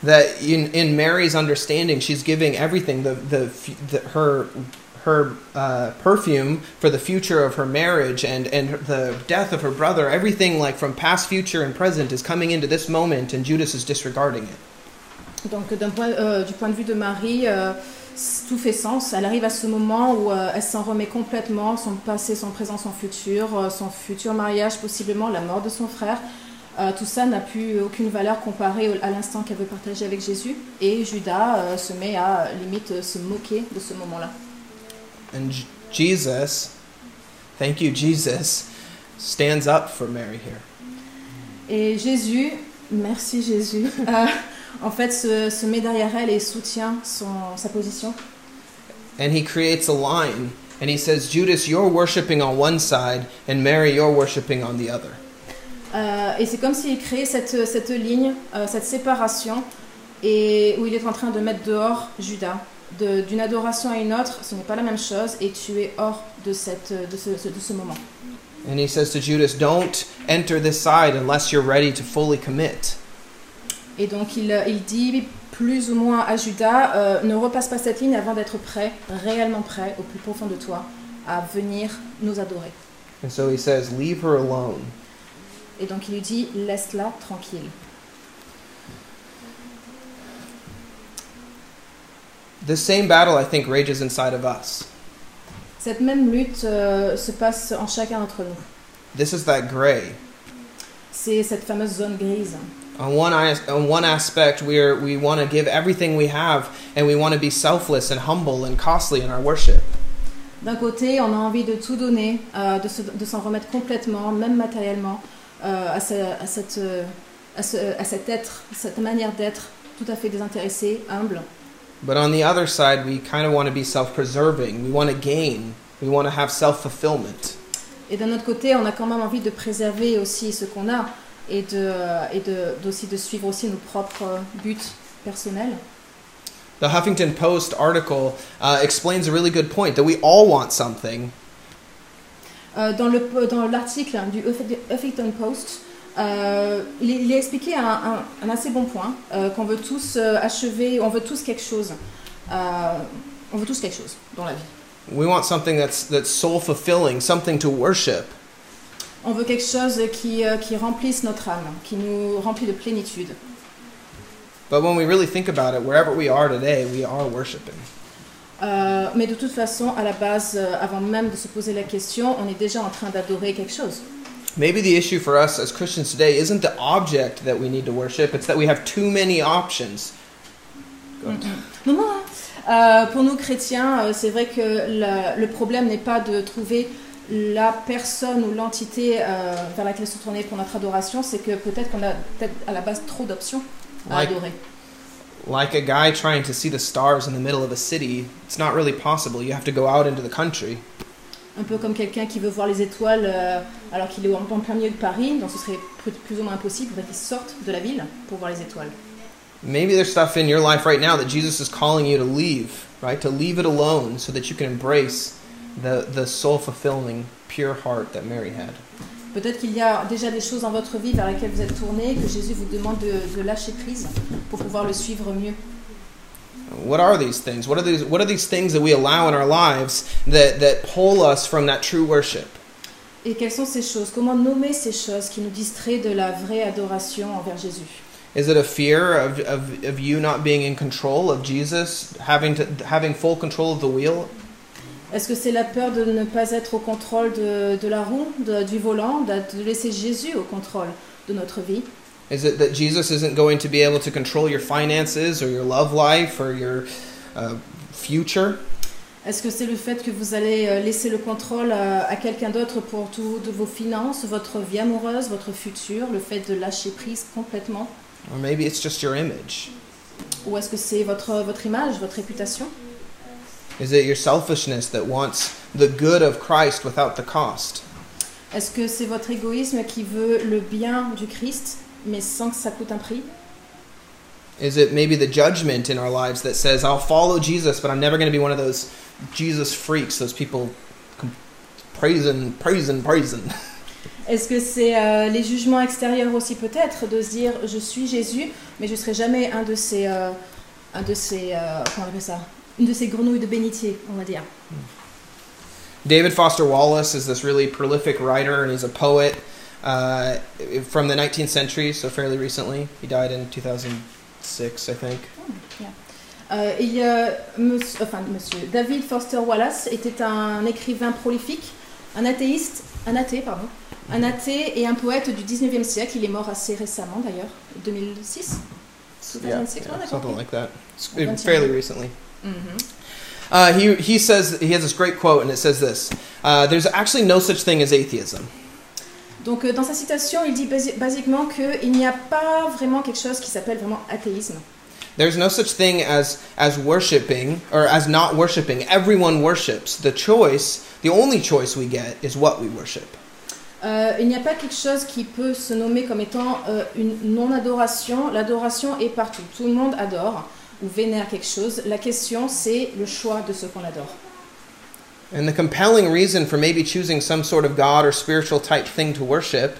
That in, in Mary's understanding, she's giving everything the, the, the, her, her perfume for the future of her marriage and, and the death of her brother. Everything, like from past, future, and present, is coming into this moment, and Judas is disregarding it. Donc, euh, du point de vue de Marie, euh, tout fait sens. Elle arrive à ce moment où euh, elle s'en remet complètement, son passé, son présent, son futur, son futur mariage, possiblement la mort de son frère. Tout ça n'a plus aucune valeur comparée à l'instant qu'elle veut partager avec Jésus. Et Judas se met à limite se moquer de ce moment-là. And J- Jesus, thank you, Jesus, stands up for Mary here. Et Jésus, merci Jésus, euh, en fait se, se met derrière elle et soutient son, sa position. And he creates a line, and he says, Judas, you're worshiping on one side, and Mary, you're worshiping on the other. Euh, et c'est comme s'il créait cette, cette ligne, euh, cette séparation, et où il est en train de mettre dehors Judas. D'une adoration à une autre, ce n'est pas la même chose, et tu es hors de, cette, de, ce, de ce moment. And he says to Judas, Don't enter this side unless you're ready to fully commit. Et donc il, il dit plus ou moins à Judas, euh, ne repasse pas cette ligne avant d'être prêt, réellement prêt, au plus profond de toi, à venir nous adorer. And so he says, Leave her alone. Et donc il lui dit, laisse-la tranquille. The same battle, I think, rages inside of us. Cette même lutte euh, se passe en chacun d'entre nous. This is that gray. C'est cette fameuse zone grise. On one, on one aspect, we, are, we want to give everything we have, and we want to be selfless and humble and costly in our worship. D'un côté, on a envie de tout donner, euh, de se- de s'en remettre complètement, même matériellement, euh, à, ce- à cette, euh, à, ce- à cet être, cette manière d'être tout à fait désintéressé, humble. But on the other side, we kind of want to be self preserving. We want to gain. We want to have self fulfillment. Et d'un autre côté, on a quand même envie de préserver aussi ce qu'on a et de, et de, d'aussi de suivre aussi nos propres buts personnels. The Huffington Post article uh, explains a really good point that we all want something, Euh, dans, le, dans l'article du Huff- Huffington Post, euh, il, il est expliqué un, un- un assez bon point, euh, qu'on veut tous euh, achever, on veut tous quelque chose. Euh, on veut tous quelque chose dans la vie. We want something that's that's soul fulfilling, something to worship. On veut quelque chose qui, euh, qui remplisse notre âme, qui nous remplit de plénitude. But when we really think about it, wherever we are today, we are worshiping. Euh, mais de toute façon, à la base, avant même de se poser la question, on est déjà en train d'adorer quelque chose. Maybe the issue for us as Christians today isn't the object that we need to worship, it's that we have too many options. Go ahead. Non, non, hein. Euh, pour nous chrétiens, euh, c'est vrai que la- le problème n'est pas de trouver la personne ou l'entité euh, vers laquelle se tourner pour notre adoration, c'est que peut-être qu'on a peut-être à la base trop d'options à Like- adorer. Like a guy trying to see the stars in the middle of a city, it's not really possible. You have to go out into the country. Un peu comme quelqu'un qui veut voir les étoiles euh, alors qu'il est en plein milieu de Paris, donc ce serait plus ou moins impossible, il faudrait qu'il sorte de la ville pour voir les étoiles. Maybe there's stuff in your life right now that Jesus is calling you to leave, right? To leave it alone so that you can embrace the, the soul fulfilling, pure heart that Mary had. Peut-être qu'il y a déjà des choses dans votre vie vers lesquelles vous êtes tourné, que Jésus vous demande de, de lâcher prise pour pouvoir le suivre mieux. What are these things? What are these, what are these things that we allow in our lives that, that pull us from that true worship? Et quelles sont ces choses? Comment nommer ces choses qui nous distraient de la vraie adoration envers Jésus? Is it a fear of, of, of you not being in control of Jesus, having, to, having full control of the wheel? Est-ce que c'est la peur de ne pas être au contrôle de, de la roue, de- du volant, de, de laisser Jésus au contrôle de notre vie? Is it that Jesus isn't going to be able to control your finances or your love life or your uh, future? Est-ce que c'est le fait que vous allez euh, laisser le contrôle à, à quelqu'un d'autre pour toutes vos finances, votre vie amoureuse, votre futur, le fait de lâcher prise complètement? Or maybe it's just your image. Ou est-ce que c'est votre, votre image, votre réputation? Is it your selfishness that wants the good of Christ without the cost? Est-ce que c'est votre égoïsme qui veut le bien du Christ, mais sans que ça coûte un prix Is it maybe the judgment in our lives that says, I'll follow Jesus, but I'm never going to be one of those Jesus freaks, those people praising, praising, praising? Est-ce que c'est euh, les jugements extérieurs aussi peut-être de se dire je suis Jésus, mais je serai jamais un de ces, euh, un de ces, euh, comment on appelle ça, une de ces grenouilles de bénitier, on va dire. David Foster Wallace is this really prolific writer, and he's a poet uh, from the 19th century, so fairly recently. He died in 2006, I think. Euh, il y a monsieur, enfin, monsieur David Foster Wallace était un écrivain prolifique, un athéiste, un athée pardon, un athée et un poète du 19e siècle. Il est mort assez récemment d'ailleurs, 2006. 2006, Yeah, yeah, something like that. Fairly recently. Mhm. Uh, he, he says he has this great quote, and it says this: uh, "There's actually no such thing as atheism. Donc euh, dans sa citation, il dit basi- basiquement qu'il n'y a pas vraiment quelque chose qui s'appelle vraiment athéisme. There's no such thing as as worshiping or as not worshiping. Everyone worships. The choice, the only choice we get, is what we worship. Euh, il n'y a pas quelque chose qui peut se nommer comme étant euh, une non-adoration. L'adoration est partout. Tout le monde adore ou vénère quelque chose. La question, c'est le choix de ce qu'on adore. And the compelling reason for maybe choosing some sort of God or spiritual type thing to worship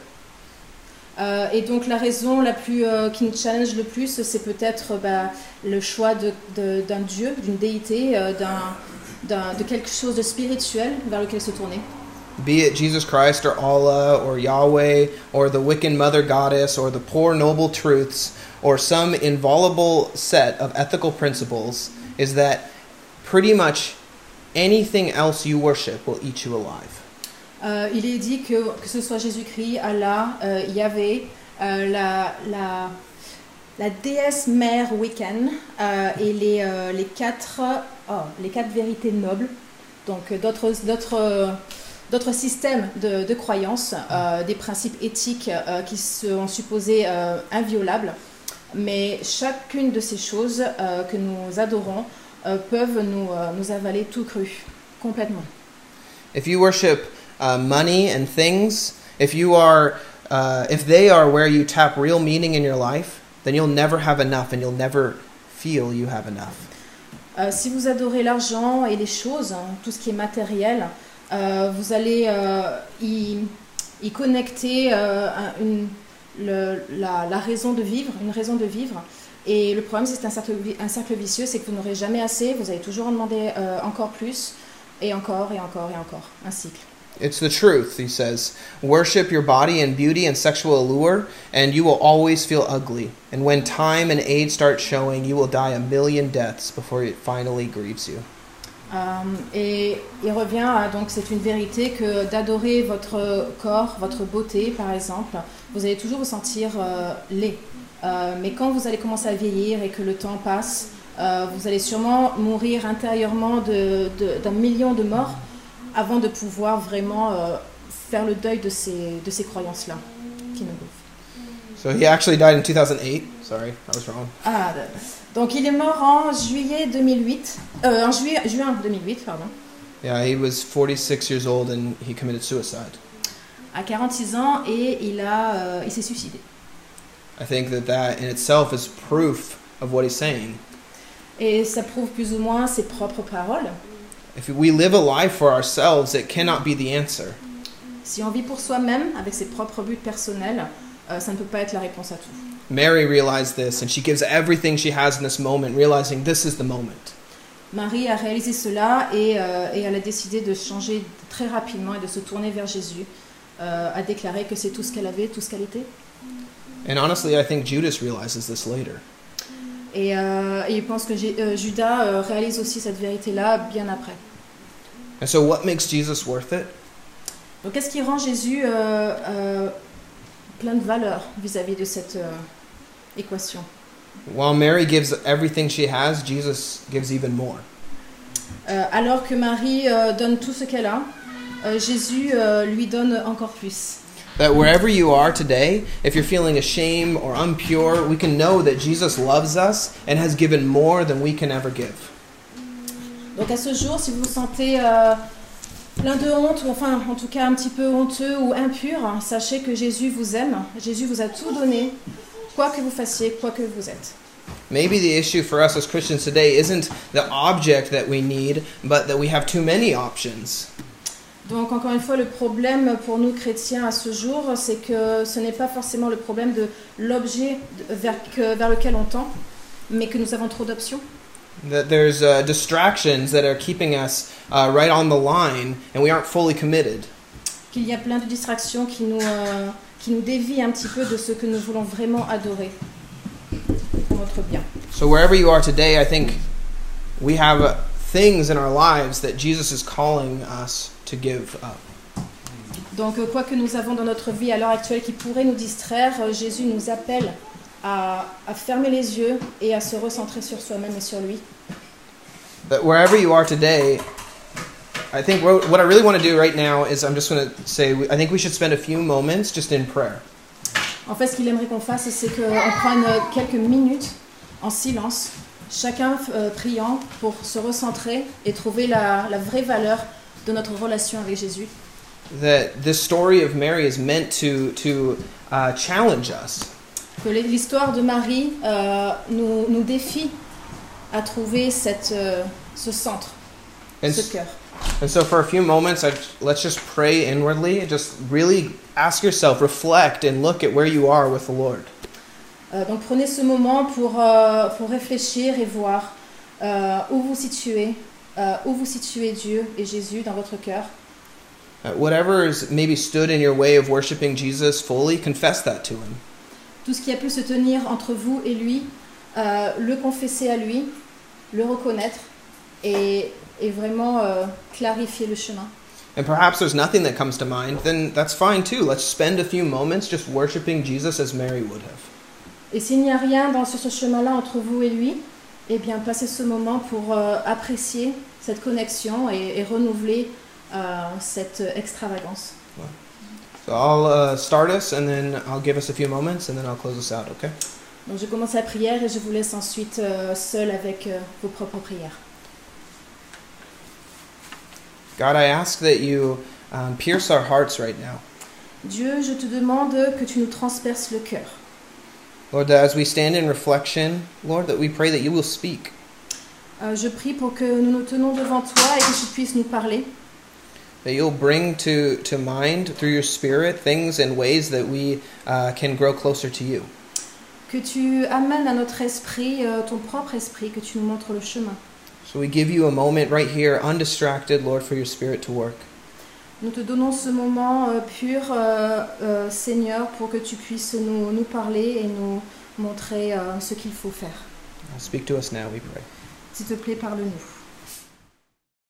Euh, et donc la raison la plus euh, qui nous challenge le plus, c'est peut-être euh, bah, le choix de- de- d'un dieu, d'une déité, euh, d'un- d'un- de quelque chose de spirituel vers lequel se tourner. be it Jesus Christ or Allah or Yahweh or the Wiccan mother goddess or the poor noble truths or some inviolable set of ethical principles, is that pretty much anything else you worship will eat you alive. Euh, il est dit que, que ce soit Jésus-Christ, Allah, euh, Yahvé, euh, la, la, la déesse mère Wiccan euh, et les, les, quatre, oh, les quatre vérités nobles, donc d'autres, systèmes de, de croyances, des principes éthiques qui sont supposés inviolables. Mais chacune de ces choses que nous adorons euh, peuvent nous, euh, nous avaler tout cru, complètement. If you worship uh, money and things, if you are, uh, if they are where you tap real meaning in your life, then you'll never have enough, and you'll never feel you have enough. Euh, si vous adorez l'argent et les choses, hein, tout ce qui est matériel, euh, vous allez euh, y, y connecter un- une- le- la, la raison de vivre, une raison de vivre. Et le problème, c'est que c'est un cercle, un cercle vicieux, c'est que vous n'aurez jamais assez, vous allez toujours en demander euh, encore plus, et encore, et encore, et encore. Un cycle. It's the truth, he says. Worship your body and beauty and sexual allure, and you will always feel ugly. And when time and age start showing, you will die a million deaths before it finally grieves you. Euh, et il revient à, donc c'est une vérité que d'adorer votre corps, votre beauté par exemple, vous allez toujours vous sentir euh, laid. Euh, mais quand vous allez commencer à vieillir et que le temps passe, euh, vous allez sûrement mourir intérieurement d'un million de morts avant de pouvoir vraiment euh, faire le deuil de ces, de ces croyances-là qui nous bouffent. So he actually died in 2008. Sorry, I was wrong. Ah, donc il est mort en juillet 2008, euh, en juillet, juin 2008, pardon, Yeah, he was 46 years old and he committed suicide. à 46 ans et il, a, euh, il s'est suicidé. I think that that in itself is proof of what he's saying. Et ça prouve plus ou moins ses propres paroles. If we live a life for ourselves, it cannot be the answer. Si on vit pour soi-même, avec ses propres buts personnels, euh, ça ne peut pas être la réponse à tout. Mary realized this and she gives everything she has in this moment, realizing this is the moment. Marie a réalisé cela et, euh, et elle a décidé de changer très rapidement et de se tourner vers Jésus, euh, a déclaré que c'est tout ce qu'elle avait, tout ce qu'elle était. And honestly, I think Judas realizes this later. Et, euh, et il pense que Jé- euh, Judas euh, réalise aussi cette vérité-là bien après. And so, what makes Jesus worth it? Donc qu'est-ce qui rend Jésus euh, euh, plein de valeur vis-à-vis de cette euh, équation While Mary gives everything she has, Jesus gives even more. Euh, Alors que Marie euh, donne tout ce qu'elle a, euh, Jésus euh, lui donne encore plus. That wherever you are today, if you're feeling ashamed or impure, we can know that Jesus loves us and has given more than we can ever give. Donc à ce jour, si vous vous sentez euh, plein de honte, ou enfin en tout cas un petit peu honteux ou impur, sachez que Jésus vous aime, Jésus vous a tout donné, quoi que vous fassiez, quoi que vous êtes. Maybe the issue for us as Christians today isn't the object that we need, but that we have too many options. Donc encore une fois, le problème pour nous chrétiens à ce jour, c'est que ce n'est pas forcément le problème de l'objet vers, vers lequel on tend, mais que nous avons trop d'options. That there's uh, distractions that are keeping us uh, right on the line and we aren't fully committed. Qu'il y a plein de distractions qui nous, euh, qui nous dévient un petit peu de ce que nous voulons vraiment adorer pour notre bien. So, wherever you are today, I think we have uh, things in our lives that Jesus is calling us to give up. Donc, euh, quoi que nous avons dans notre vie à l'heure actuelle qui pourrait nous distraire, euh, Jésus nous appelle à, à fermer les yeux et à se recentrer sur soi-même et sur lui. Wherever you are today, I think what I really want to do right now is I'm just going to say I think we should spend a few moments just in prayer. En fait, ce qu'il aimerait qu'on fasse, c'est qu'on prenne euh, quelques minutes en silence, chacun priant pour se recentrer et trouver la, la vraie valeur de notre relation avec Jésus. That this story of Mary is meant to to uh, challenge us. Que l'histoire de Marie euh, nous, nous défie à trouver cette, euh, ce centre, And, ce cœur. and so for a few moments, I, let's just pray inwardly. Just really ask yourself, reflect, and look at where you are with the Lord. Euh, donc prenez ce moment pour, euh, pour réfléchir et voir euh, où vous situez, euh, où vous situez Dieu et Jésus dans votre cœur? Uh, whatever is maybe stood in your way of worshiping Jesus fully, confess that to Him. Tout ce qui a pu se tenir entre vous et lui, euh, le confesser à lui, le reconnaître et, et vraiment euh, clarifier le chemin. And perhaps there's nothing that comes to mind, then that's fine too. Let's spend a few moments just worshiping Jesus as Mary would have. Et s'il n'y a rien dans, sur ce chemin-là entre vous et lui, eh bien passez ce moment pour euh, apprécier cette connexion et, et renouveler euh, cette extravagance. So I'll uh, start us and then I'll give us a few moments and then I'll close us out, okay? Donc je commence la prière et je vous laisse ensuite euh, seul avec euh, vos propres prières. God, I ask that you um, pierce our hearts right now. Dieu, je te demande que tu nous transperces le cœur. Lord, that as we stand in reflection, Lord, that we pray that you will speak. Euh, je prie pour que nous nous tenons devant toi et que tu puisses nous parler. That you'll bring to, to mind through your Spirit things and ways that we uh, can grow closer to you. Que tu amènes à notre esprit euh, ton propre esprit, que tu nous montres le chemin. So we give you a moment right here, undistracted, Lord, for your Spirit to work. Nous te donnons ce moment euh, pur, euh, euh, Seigneur, pour que tu puisses nous, nous parler et nous montrer ce qu'il faut faire. Speak to us now, we pray. S'il te plaît, parle-nous.